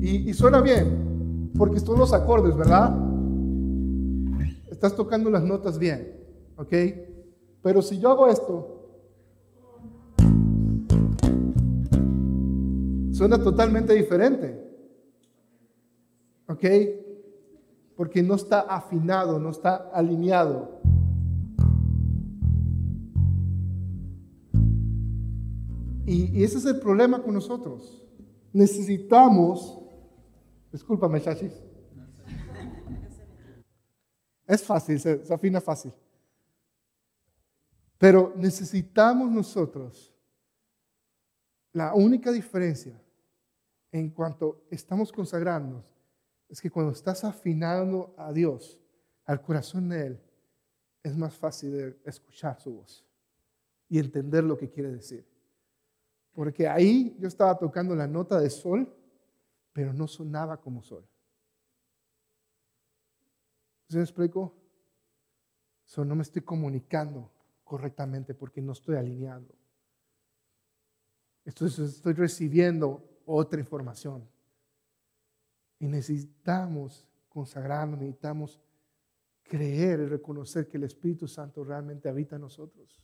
y, suena bien, porque son los acordes, ¿verdad? Estás tocando las notas bien, ¿ok? Pero si yo hago esto, suena totalmente diferente, ¿ok? Porque no está afinado, no está alineado. Y, ese es el problema con nosotros. Necesitamos, discúlpame, chachis. Es fácil, se, se afina fácil. Pero necesitamos nosotros, la única diferencia en cuanto estamos consagrando es que cuando estás afinando a Dios, al corazón de Él, es más fácil escuchar su voz y entender lo que quiere decir. Porque ahí yo estaba tocando la nota de sol, pero no sonaba como sol. ¿Se me explico? So, no me estoy comunicando correctamente porque no estoy alineado. Entonces estoy recibiendo otra información. Y necesitamos consagrarnos, necesitamos creer y reconocer que el Espíritu Santo realmente habita en nosotros.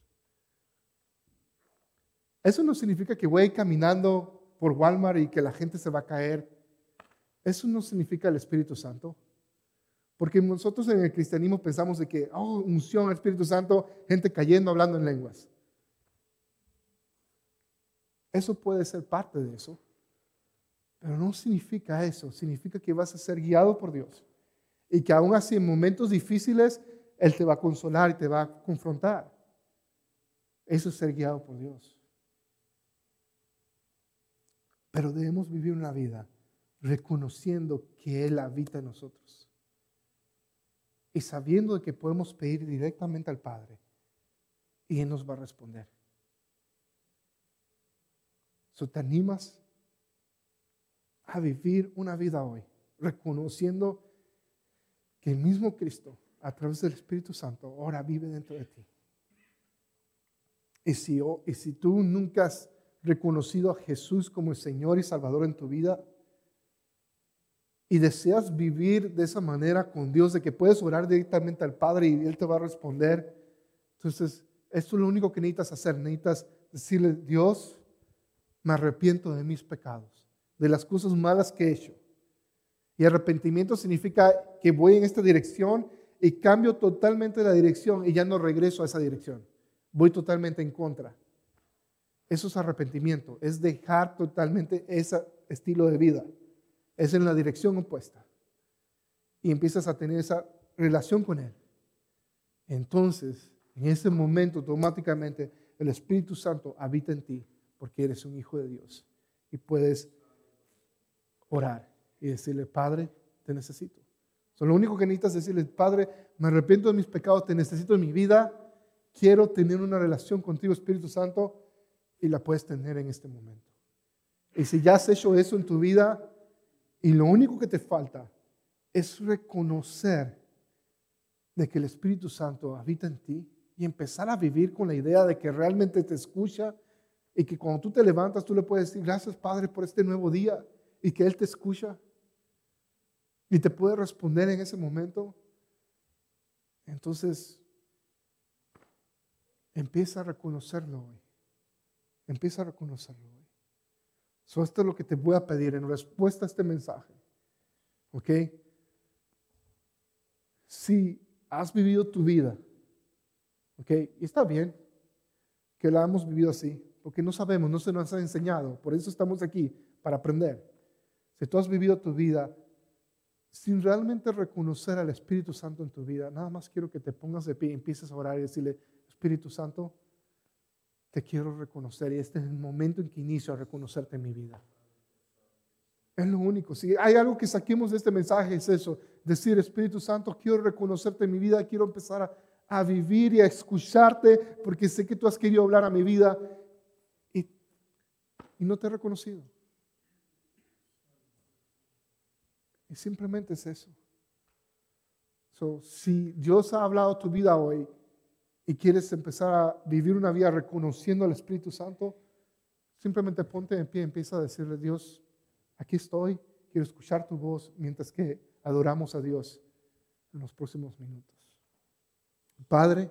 Eso no significa que voy caminando por Walmart y que la gente se va a caer. Eso no significa el Espíritu Santo. Porque nosotros en el cristianismo pensamos de que, oh, unción Espíritu Santo, gente cayendo, hablando en lenguas. Eso puede ser parte de eso. Pero no significa eso. Significa que vas a ser guiado por Dios. Y que aún así en momentos difíciles, Él te va a consolar y te va a confrontar. Eso es ser guiado por Dios. Pero debemos vivir una vida reconociendo que Él habita en nosotros. Y sabiendo que podemos pedir directamente al Padre y Él nos va a responder. So, ¿Te animas a vivir una vida hoy reconociendo que el mismo Cristo, a través del Espíritu Santo, ahora vive dentro de ti? Y si, y si tú nunca has reconocido a Jesús como el Señor y Salvador en tu vida y deseas vivir de esa manera con Dios, de que puedes orar directamente al Padre y Él te va a responder, entonces esto es lo único que necesitas hacer. Necesitas decirle, Dios, me arrepiento de mis pecados, de las cosas malas que he hecho. Y arrepentimiento significa que voy en esta dirección y cambio totalmente la dirección y ya no regreso a esa dirección. Voy totalmente en contra. Eso es arrepentimiento, es dejar totalmente ese estilo de vida. Es en la dirección opuesta. Y empiezas a tener esa relación con Él. Entonces, en ese momento, automáticamente, el Espíritu Santo habita en ti porque eres un hijo de Dios. Y puedes orar y decirle, Padre, te necesito. So, lo único que necesitas es decirle, Padre, me arrepiento de mis pecados, te necesito en mi vida, quiero tener una relación contigo, Espíritu Santo, y la puedes tener en este momento. Y si ya has hecho eso en tu vida, y lo único que te falta es reconocer de que el Espíritu Santo habita en ti y empezar a vivir con la idea de que realmente te escucha y que cuando tú te levantas tú le puedes decir, gracias Padre por este nuevo día y que Él te escucha y te puede responder en ese momento. Entonces, empieza a reconocerlo hoy. Empieza a reconocerlo hoy. So, esto es lo que te voy a pedir en respuesta a este mensaje. ¿Ok? Si has vivido tu vida, ¿ok? Y está bien que la hemos vivido así, porque no sabemos, no se nos ha enseñado. Por eso estamos aquí, para aprender. Si tú has vivido tu vida sin realmente reconocer al Espíritu Santo en tu vida, nada más quiero que te pongas de pie y empieces a orar y decirle, Espíritu Santo, te quiero reconocer y este es el momento en que inicio a reconocerte en mi vida. Es lo único. Si hay algo que saquemos de este mensaje es eso, decir, Espíritu Santo, quiero reconocerte en mi vida, quiero empezar a, a vivir y a escucharte porque sé que tú has querido hablar a mi vida y, y no te he reconocido. Y simplemente es eso. So, si Dios ha hablado tu vida hoy y quieres empezar a vivir una vida reconociendo al Espíritu Santo, simplemente ponte en pie y empieza a decirle, Dios, aquí estoy, quiero escuchar tu voz mientras que adoramos a Dios en los próximos minutos. Padre,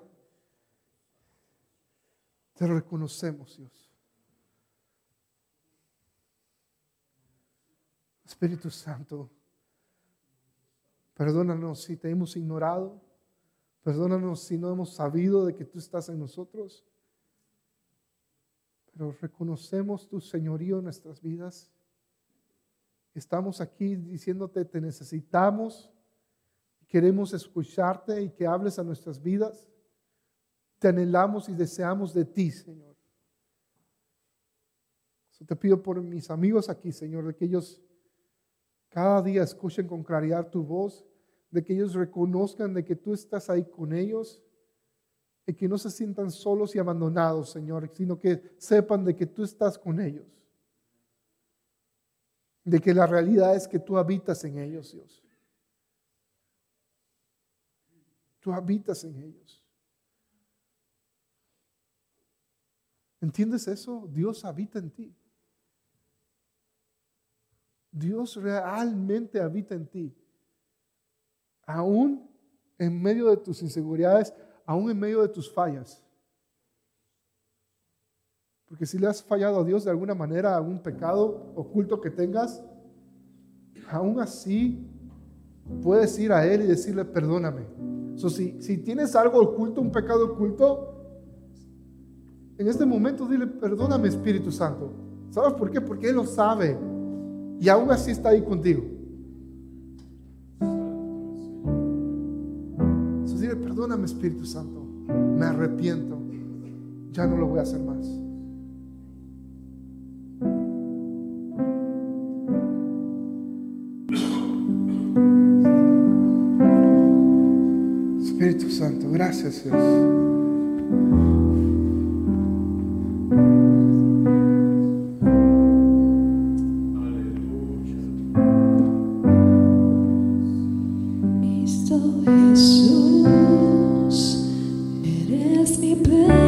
te reconocemos, Dios. Espíritu Santo, Perdónanos si te hemos ignorado. Perdónanos si no hemos sabido de que tú estás en nosotros. Pero reconocemos tu señorío en nuestras vidas. Estamos aquí diciéndote, te necesitamos. Queremos escucharte y que hables a nuestras vidas. Te anhelamos y deseamos de ti, Señor. te pido por mis amigos aquí, Señor, de que ellos cada día escuchen con claridad tu voz de que ellos reconozcan de que tú estás ahí con ellos y que no se sientan solos y abandonados, Señor, sino que sepan de que tú estás con ellos. De que la realidad es que tú habitas en ellos, Dios. Tú habitas en ellos. ¿Entiendes eso? Dios habita en ti. Dios realmente habita en ti aún en medio de tus inseguridades, aún en medio de tus fallas. Porque si le has fallado a Dios de alguna manera, algún pecado oculto que tengas, aún así puedes ir a Él y decirle, perdóname. si, si tienes algo oculto, un pecado oculto, en este momento dile, perdóname Espíritu Santo. ¿Sabes por qué? Porque Él lo sabe. Y aún así está ahí contigo. Perdóname Espíritu Santo, me arrepiento, ya no lo voy a hacer más. Espíritu Santo, gracias Dios. Eres mi sleepless.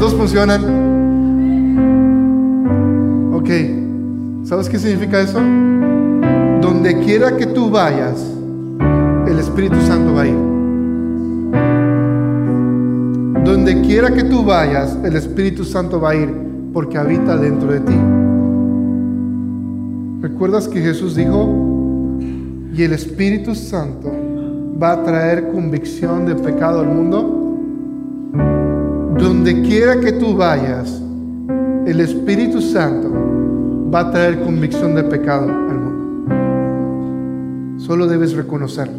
Dos funcionan. Ok. ¿Sabes qué significa eso? Donde quiera que tú vayas, el Espíritu Santo va a ir. Donde quiera que tú vayas, el Espíritu Santo va a ir porque habita dentro de ti. ¿Recuerdas que Jesús dijo, y el Espíritu Santo va a traer convicción de pecado al mundo? Donde quiera que tú vayas, el Espíritu Santo va a traer convicción de pecado al mundo. Solo debes reconocerlo.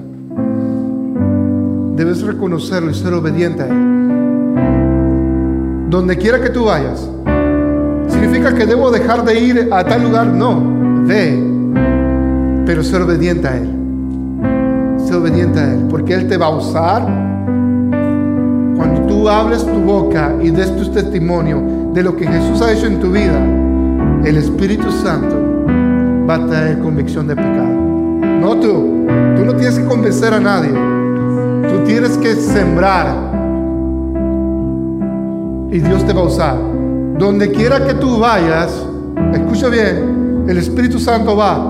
Debes reconocerlo y ser obediente a Él. Donde quiera que tú vayas. ¿Significa que debo dejar de ir a tal lugar? No. Ve. Pero ser obediente a Él. Ser obediente a Él. Porque Él te va a usar hables tu boca y des tu testimonio de lo que Jesús ha hecho en tu vida. El Espíritu Santo va a traer convicción de pecado. No tú. Tú no tienes que convencer a nadie. Tú tienes que sembrar. Y Dios te va a usar. Donde quiera que tú vayas, escucha bien, el Espíritu Santo va.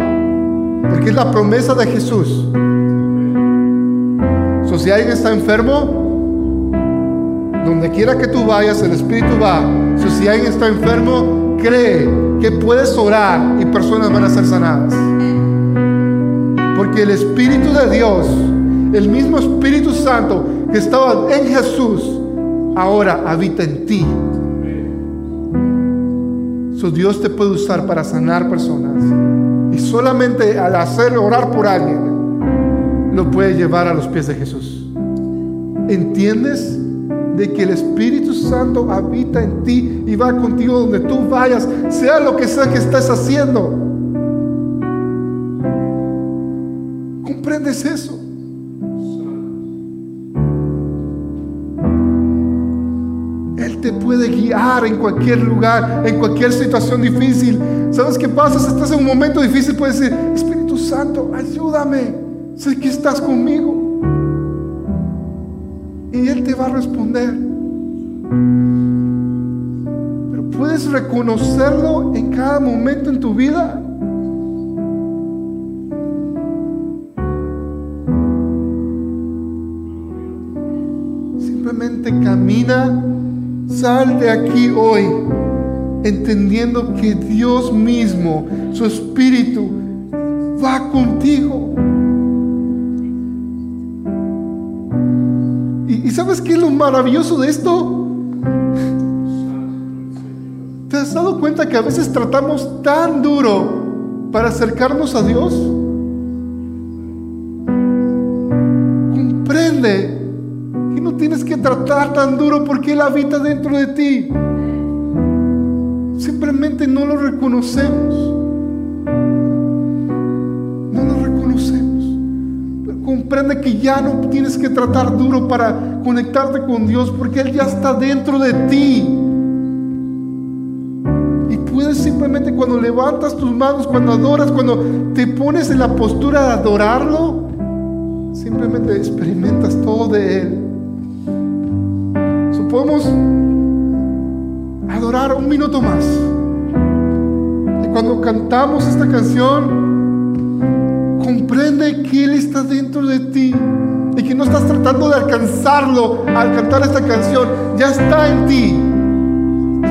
Porque es la promesa de Jesús. Si alguien está enfermo, donde quiera que tú vayas, el Espíritu va. Si alguien está enfermo, cree que puedes orar y personas van a ser sanadas. Porque el Espíritu de Dios, el mismo Espíritu Santo que estaba en Jesús, ahora habita en ti. So Dios te puede usar para sanar personas. Y solamente al hacer orar por alguien, lo puede llevar a los pies de Jesús. ¿Entiendes? De que el Espíritu Santo habita en ti y va contigo donde tú vayas, sea lo que sea que estés haciendo. ¿Comprendes eso? Él te puede guiar en cualquier lugar, en cualquier situación difícil. ¿Sabes qué pasa? Si estás en un momento difícil, puedes decir, Espíritu Santo, ayúdame. Sé que estás conmigo. Va a responder. Pero puedes reconocerlo en cada momento en tu vida. Simplemente camina, sal de aquí hoy, entendiendo que Dios mismo, su Espíritu, va contigo. ¿Y, sabes qué es lo maravilloso de esto? ¿Te has dado cuenta que a veces tratamos tan duro para acercarnos a Dios? Comprende que no tienes que tratar tan duro porque Él habita dentro de ti. Simplemente no lo reconocemos. No lo reconocemos. Pero comprende que ya no tienes que tratar duro para conectarte con Dios porque Él ya está dentro de ti. Y puedes simplemente cuando levantas tus manos, cuando adoras, cuando te pones en la postura de adorarlo, simplemente experimentas todo de Él. So, adorar un minuto más. Y cuando cantamos esta canción, comprende que Él está dentro de ti y que no estás tratando de alcanzarlo al cantar esta canción, ya está en ti.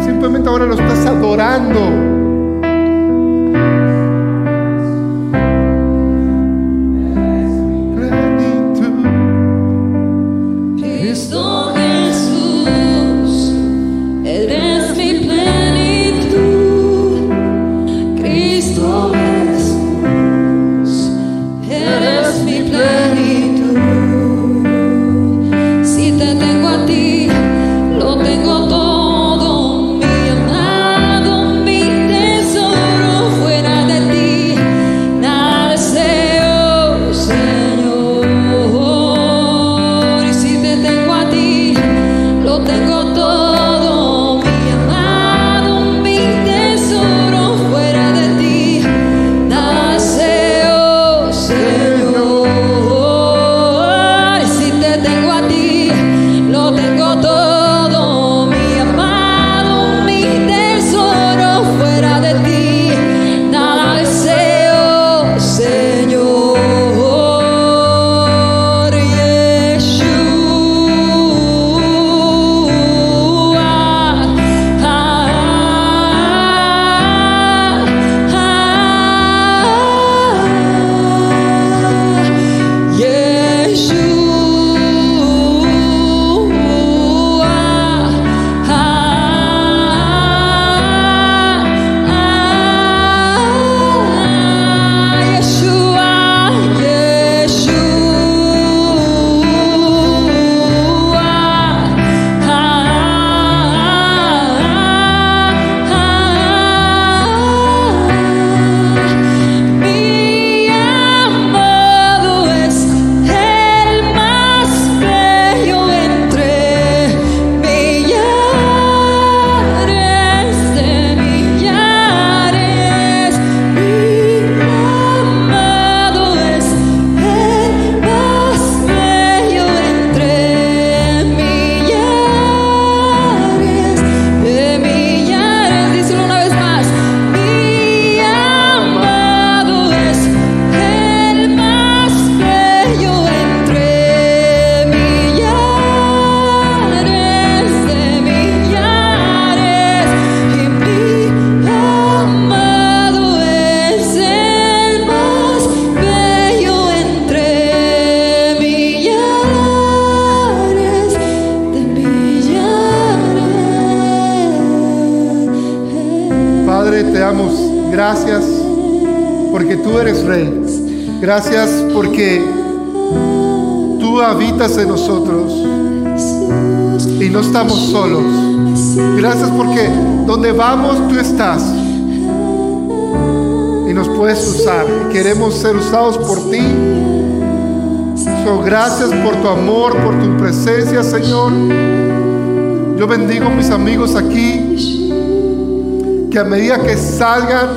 Simplemente ahora lo estás adorando. Habitas en nosotros y no estamos solos. Gracias porque donde vamos tú estás y nos puedes usar. Queremos ser usados por ti. So, gracias por tu amor, por tu presencia, Señor. Yo bendigo a mis amigos aquí, que a medida que salgan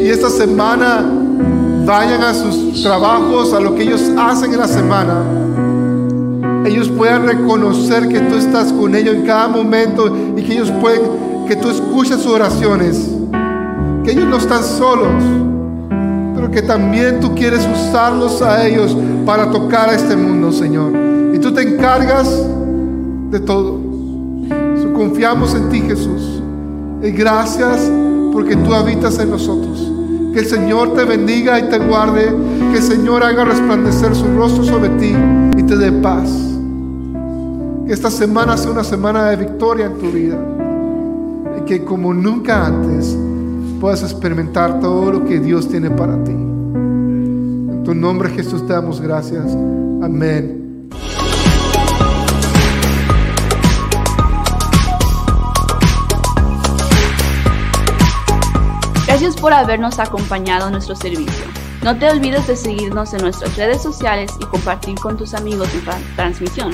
y esta semana vayan a sus trabajos, a lo que ellos hacen en la semana, ellos puedan reconocer que tú estás con ellos en cada momento y que ellos pueden, que tú escuchas sus oraciones, que ellos no están solos, pero que también tú quieres usarlos a ellos para tocar a este mundo, Señor. Y tú te encargas de todo. Confiamos en ti, Jesús. Y gracias porque tú habitas en nosotros. Que el Señor te bendiga y te guarde. Que el Señor haga resplandecer su rostro sobre ti y te dé paz. Que esta semana sea una semana de victoria en tu vida. Y que como nunca antes puedas experimentar todo lo que Dios tiene para ti. En tu nombre Jesús te damos gracias. Amén. Gracias por habernos acompañado en nuestro servicio. No te olvides de seguirnos en nuestras redes sociales y compartir con tus amigos nuestra transmisión.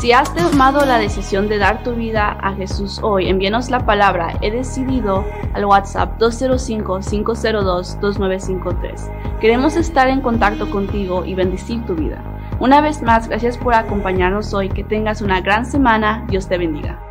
Si has tomado la decisión de dar tu vida a Jesús hoy, envíanos la palabra He decidido al WhatsApp 205-502-2953. Queremos estar en contacto contigo y bendecir tu vida. Una vez más, gracias por acompañarnos hoy. Que tengas una gran semana. Dios te bendiga.